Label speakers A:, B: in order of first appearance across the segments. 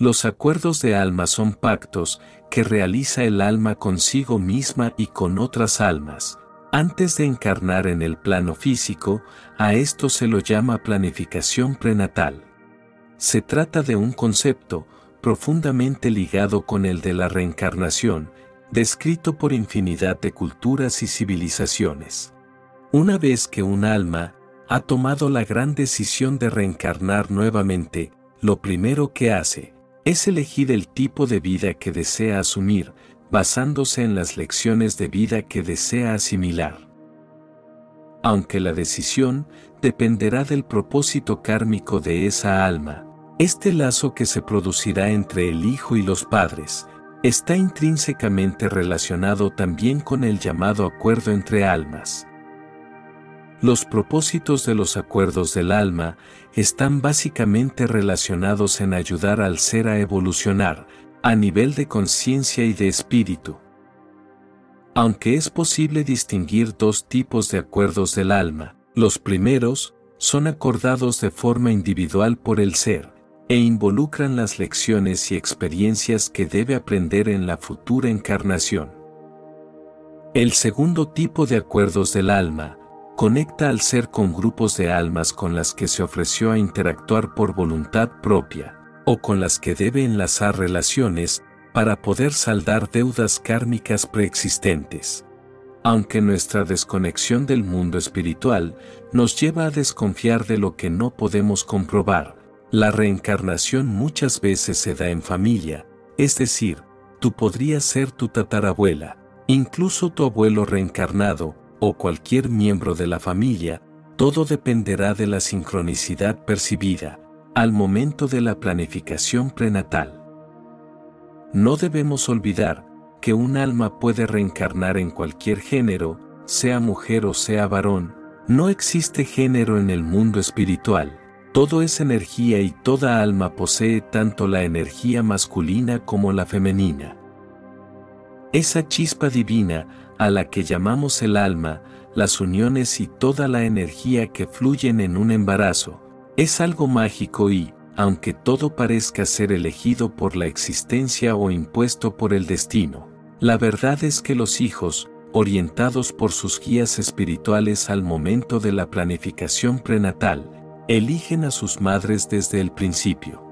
A: Los acuerdos de alma son pactos que realiza el alma consigo misma y con otras almas. Antes de encarnar en el plano físico, a esto se lo llama planificación prenatal. Se trata de un concepto profundamente ligado con el de la reencarnación, descrito por infinidad de culturas y civilizaciones. Una vez que un alma ha tomado la gran decisión de reencarnar nuevamente, lo primero que hace es elegir el tipo de vida que desea asumir, basándose en las lecciones de vida que desea asimilar. Aunque la decisión dependerá del propósito kármico de esa alma, este lazo que se producirá entre el hijo y los padres está intrínsecamente relacionado también con el llamado acuerdo entre almas. Los propósitos de los acuerdos del alma están básicamente relacionados en ayudar al ser a evolucionar, a nivel de conciencia y de espíritu. Aunque es posible distinguir dos tipos de acuerdos del alma, los primeros son acordados de forma individual por el ser, e involucran las lecciones y experiencias que debe aprender en la futura encarnación. El segundo tipo de acuerdos del alma conecta al ser con grupos de almas con las que se ofreció a interactuar por voluntad propia, o con las que debe enlazar relaciones para poder saldar deudas kármicas preexistentes. Aunque nuestra desconexión del mundo espiritual nos lleva a desconfiar de lo que no podemos comprobar, la reencarnación muchas veces se da en familia, es decir, tú podrías ser tu tatarabuela, incluso tu abuelo reencarnado, o cualquier miembro de la familia, todo dependerá de la sincronicidad percibida al momento de la planificación prenatal. No debemos olvidar que un alma puede reencarnar en cualquier género, sea mujer o sea varón, no existe género en el mundo espiritual, todo es energía y toda alma posee tanto la energía masculina como la femenina. Esa chispa divina a la que llamamos el alma, las uniones y toda la energía que fluyen en un embarazo, es algo mágico y, aunque todo parezca ser elegido por la existencia o impuesto por el destino, la verdad es que los hijos, orientados por sus guías espirituales al momento de la planificación prenatal, eligen a sus madres desde el principio.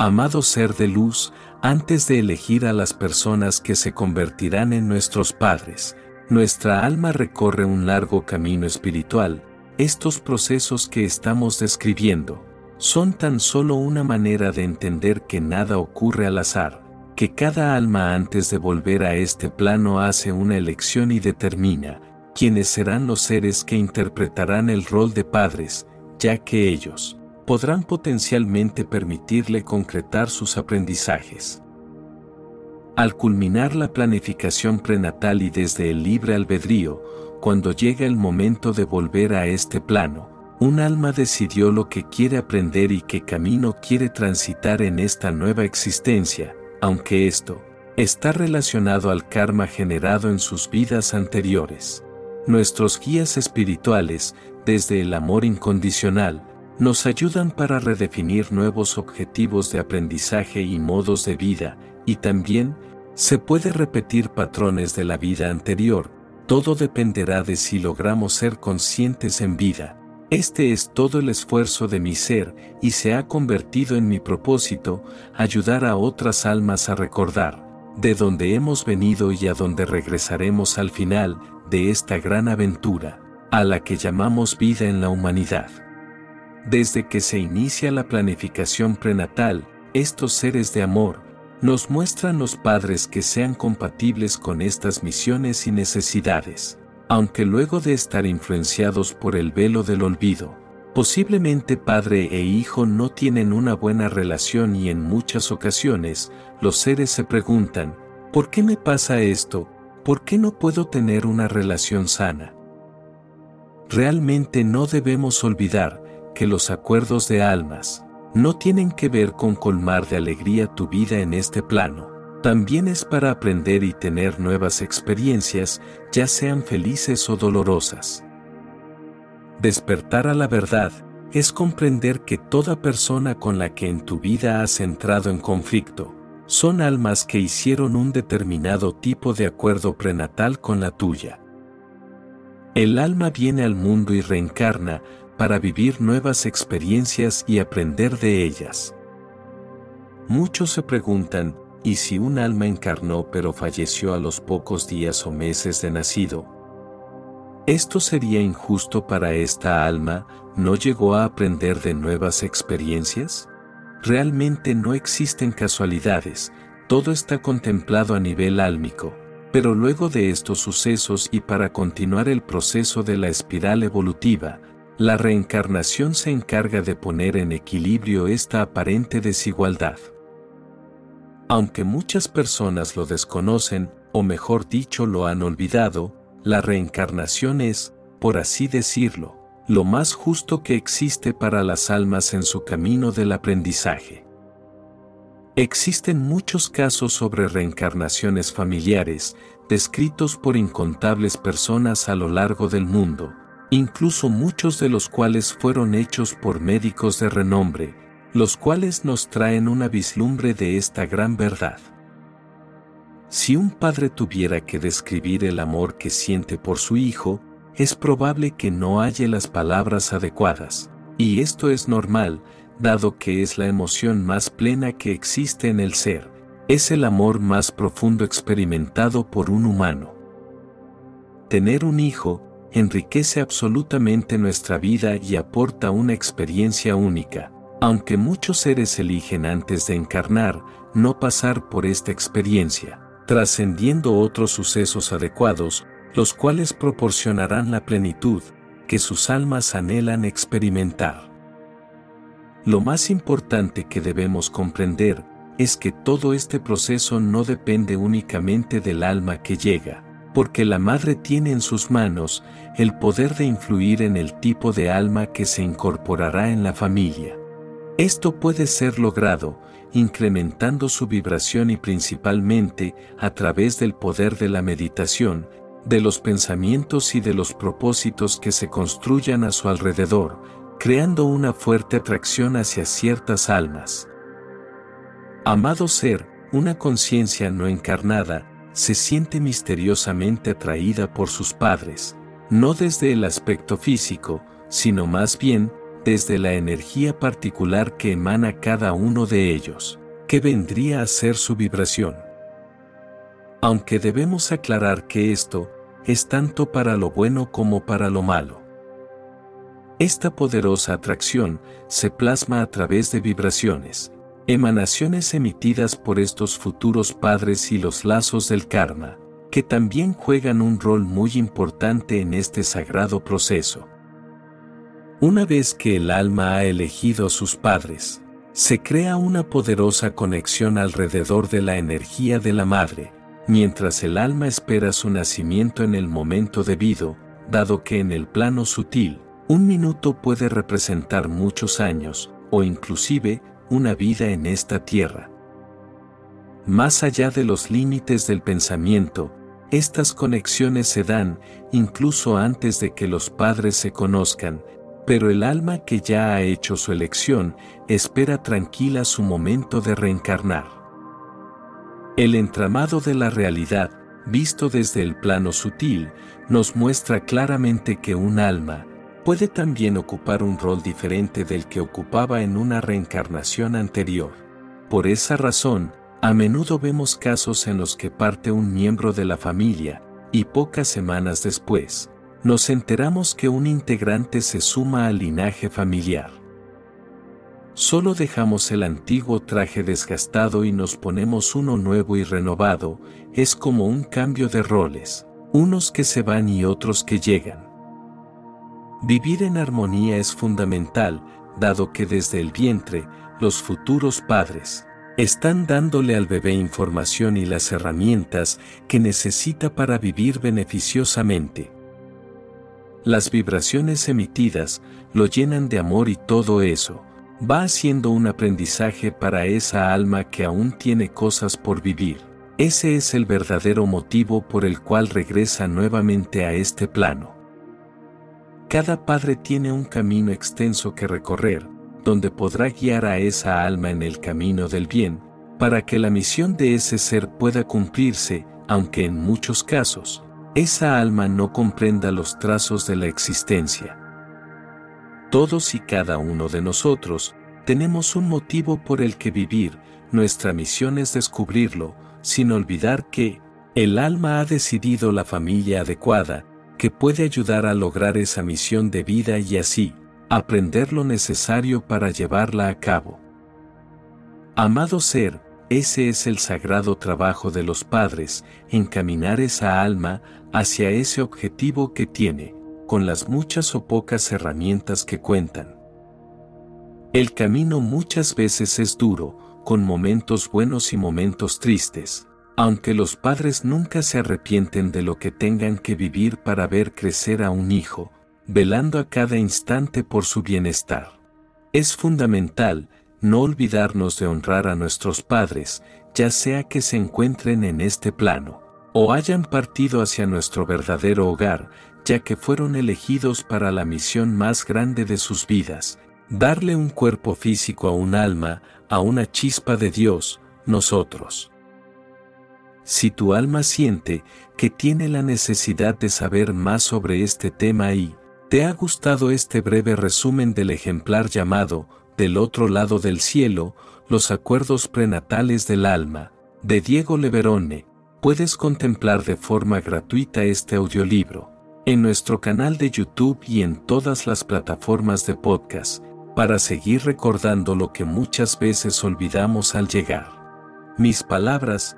A: Amado ser de luz, antes de elegir a las personas que se convertirán en nuestros padres, nuestra alma recorre un largo camino espiritual. Estos procesos que estamos describiendo son tan solo una manera de entender que nada ocurre al azar, que cada alma antes de volver a este plano hace una elección y determina quiénes serán los seres que interpretarán el rol de padres, ya que ellos, podrán potencialmente permitirle concretar sus aprendizajes. Al culminar la planificación prenatal y desde el libre albedrío, cuando llega el momento de volver a este plano, un alma decidió lo que quiere aprender y qué camino quiere transitar en esta nueva existencia, aunque esto está relacionado al karma generado en sus vidas anteriores. Nuestros guías espirituales, desde el amor incondicional, nos ayudan para redefinir nuevos objetivos de aprendizaje y modos de vida, y también se puede repetir patrones de la vida anterior, todo dependerá de si logramos ser conscientes en vida. Este es todo el esfuerzo de mi ser y se ha convertido en mi propósito, ayudar a otras almas a recordar, de dónde hemos venido y a dónde regresaremos al final de esta gran aventura, a la que llamamos vida en la humanidad. Desde que se inicia la planificación prenatal, estos seres de amor nos muestran los padres que sean compatibles con estas misiones y necesidades, aunque luego de estar influenciados por el velo del olvido, posiblemente padre e hijo no tienen una buena relación y en muchas ocasiones los seres se preguntan, ¿por qué me pasa esto? ¿Por qué no puedo tener una relación sana? Realmente no debemos olvidar que los acuerdos de almas no tienen que ver con colmar de alegría tu vida en este plano. También es para aprender y tener nuevas experiencias, ya sean felices o dolorosas. Despertar a la verdad es comprender que toda persona con la que en tu vida has entrado en conflicto, son almas que hicieron un determinado tipo de acuerdo prenatal con la tuya. El alma viene al mundo y reencarna para vivir nuevas experiencias y aprender de ellas. Muchos se preguntan, ¿y si un alma encarnó pero falleció a los pocos días o meses de nacido? ¿Esto sería injusto para esta alma? ¿No llegó a aprender de nuevas experiencias? Realmente no existen casualidades, todo está contemplado a nivel álmico, pero luego de estos sucesos y para continuar el proceso de la espiral evolutiva, la reencarnación se encarga de poner en equilibrio esta aparente desigualdad. Aunque muchas personas lo desconocen, o mejor dicho lo han olvidado, la reencarnación es, por así decirlo, lo más justo que existe para las almas en su camino del aprendizaje. Existen muchos casos sobre reencarnaciones familiares, descritos por incontables personas a lo largo del mundo, incluso muchos de los cuales fueron hechos por médicos de renombre, los cuales nos traen una vislumbre de esta gran verdad. Si un padre tuviera que describir el amor que siente por su hijo, es probable que no halle las palabras adecuadas, y esto es normal, dado que es la emoción más plena que existe en el ser, es el amor más profundo experimentado por un humano. Tener un hijo enriquece absolutamente nuestra vida y aporta una experiencia única, aunque muchos seres eligen antes de encarnar, no pasar por esta experiencia, trascendiendo otros sucesos adecuados, los cuales proporcionarán la plenitud que sus almas anhelan experimentar. Lo más importante que debemos comprender es que todo este proceso no depende únicamente del alma que llega, porque la madre tiene en sus manos el poder de influir en el tipo de alma que se incorporará en la familia. Esto puede ser logrado incrementando su vibración y principalmente a través del poder de la meditación, de los pensamientos y de los propósitos que se construyan a su alrededor, creando una fuerte atracción hacia ciertas almas. Amado ser, una conciencia no encarnada, se siente misteriosamente atraída por sus padres, no desde el aspecto físico, sino más bien desde la energía particular que emana cada uno de ellos, que vendría a ser su vibración. Aunque debemos aclarar que esto es tanto para lo bueno como para lo malo. Esta poderosa atracción se plasma a través de vibraciones, emanaciones emitidas por estos futuros padres y los lazos del karma, que también juegan un rol muy importante en este sagrado proceso. Una vez que el alma ha elegido a sus padres, se crea una poderosa conexión alrededor de la energía de la madre, mientras el alma espera su nacimiento en el momento debido, dado que en el plano sutil, un minuto puede representar muchos años, o inclusive una vida en esta tierra. Más allá de los límites del pensamiento, estas conexiones se dan incluso antes de que los padres se conozcan, pero el alma que ya ha hecho su elección espera tranquila su momento de reencarnar. El entramado de la realidad, visto desde el plano sutil, nos muestra claramente que un alma puede también ocupar un rol diferente del que ocupaba en una reencarnación anterior. Por esa razón, a menudo vemos casos en los que parte un miembro de la familia, y pocas semanas después, nos enteramos que un integrante se suma al linaje familiar. Solo dejamos el antiguo traje desgastado y nos ponemos uno nuevo y renovado, es como un cambio de roles, unos que se van y otros que llegan. Vivir en armonía es fundamental, dado que desde el vientre, los futuros padres, están dándole al bebé información y las herramientas que necesita para vivir beneficiosamente. Las vibraciones emitidas lo llenan de amor y todo eso va haciendo un aprendizaje para esa alma que aún tiene cosas por vivir. Ese es el verdadero motivo por el cual regresa nuevamente a este plano. Cada padre tiene un camino extenso que recorrer, donde podrá guiar a esa alma en el camino del bien, para que la misión de ese ser pueda cumplirse, aunque en muchos casos, esa alma no comprenda los trazos de la existencia. Todos y cada uno de nosotros tenemos un motivo por el que vivir, nuestra misión es descubrirlo, sin olvidar que, el alma ha decidido la familia adecuada, que puede ayudar a lograr esa misión de vida y así, aprender lo necesario para llevarla a cabo. Amado ser, ese es el sagrado trabajo de los padres, encaminar esa alma hacia ese objetivo que tiene, con las muchas o pocas herramientas que cuentan. El camino muchas veces es duro, con momentos buenos y momentos tristes, aunque los padres nunca se arrepienten de lo que tengan que vivir para ver crecer a un hijo, velando a cada instante por su bienestar. Es fundamental no olvidarnos de honrar a nuestros padres, ya sea que se encuentren en este plano, o hayan partido hacia nuestro verdadero hogar, ya que fueron elegidos para la misión más grande de sus vidas, darle un cuerpo físico a un alma, a una chispa de Dios, nosotros. Si tu alma siente que tiene la necesidad de saber más sobre este tema y te ha gustado este breve resumen del ejemplar llamado del otro lado del cielo, los acuerdos prenatales del alma, de Diego Leverone, puedes contemplar de forma gratuita este audiolibro, en nuestro canal de YouTube y en todas las plataformas de podcast, para seguir recordando lo que muchas veces olvidamos al llegar. Mis palabras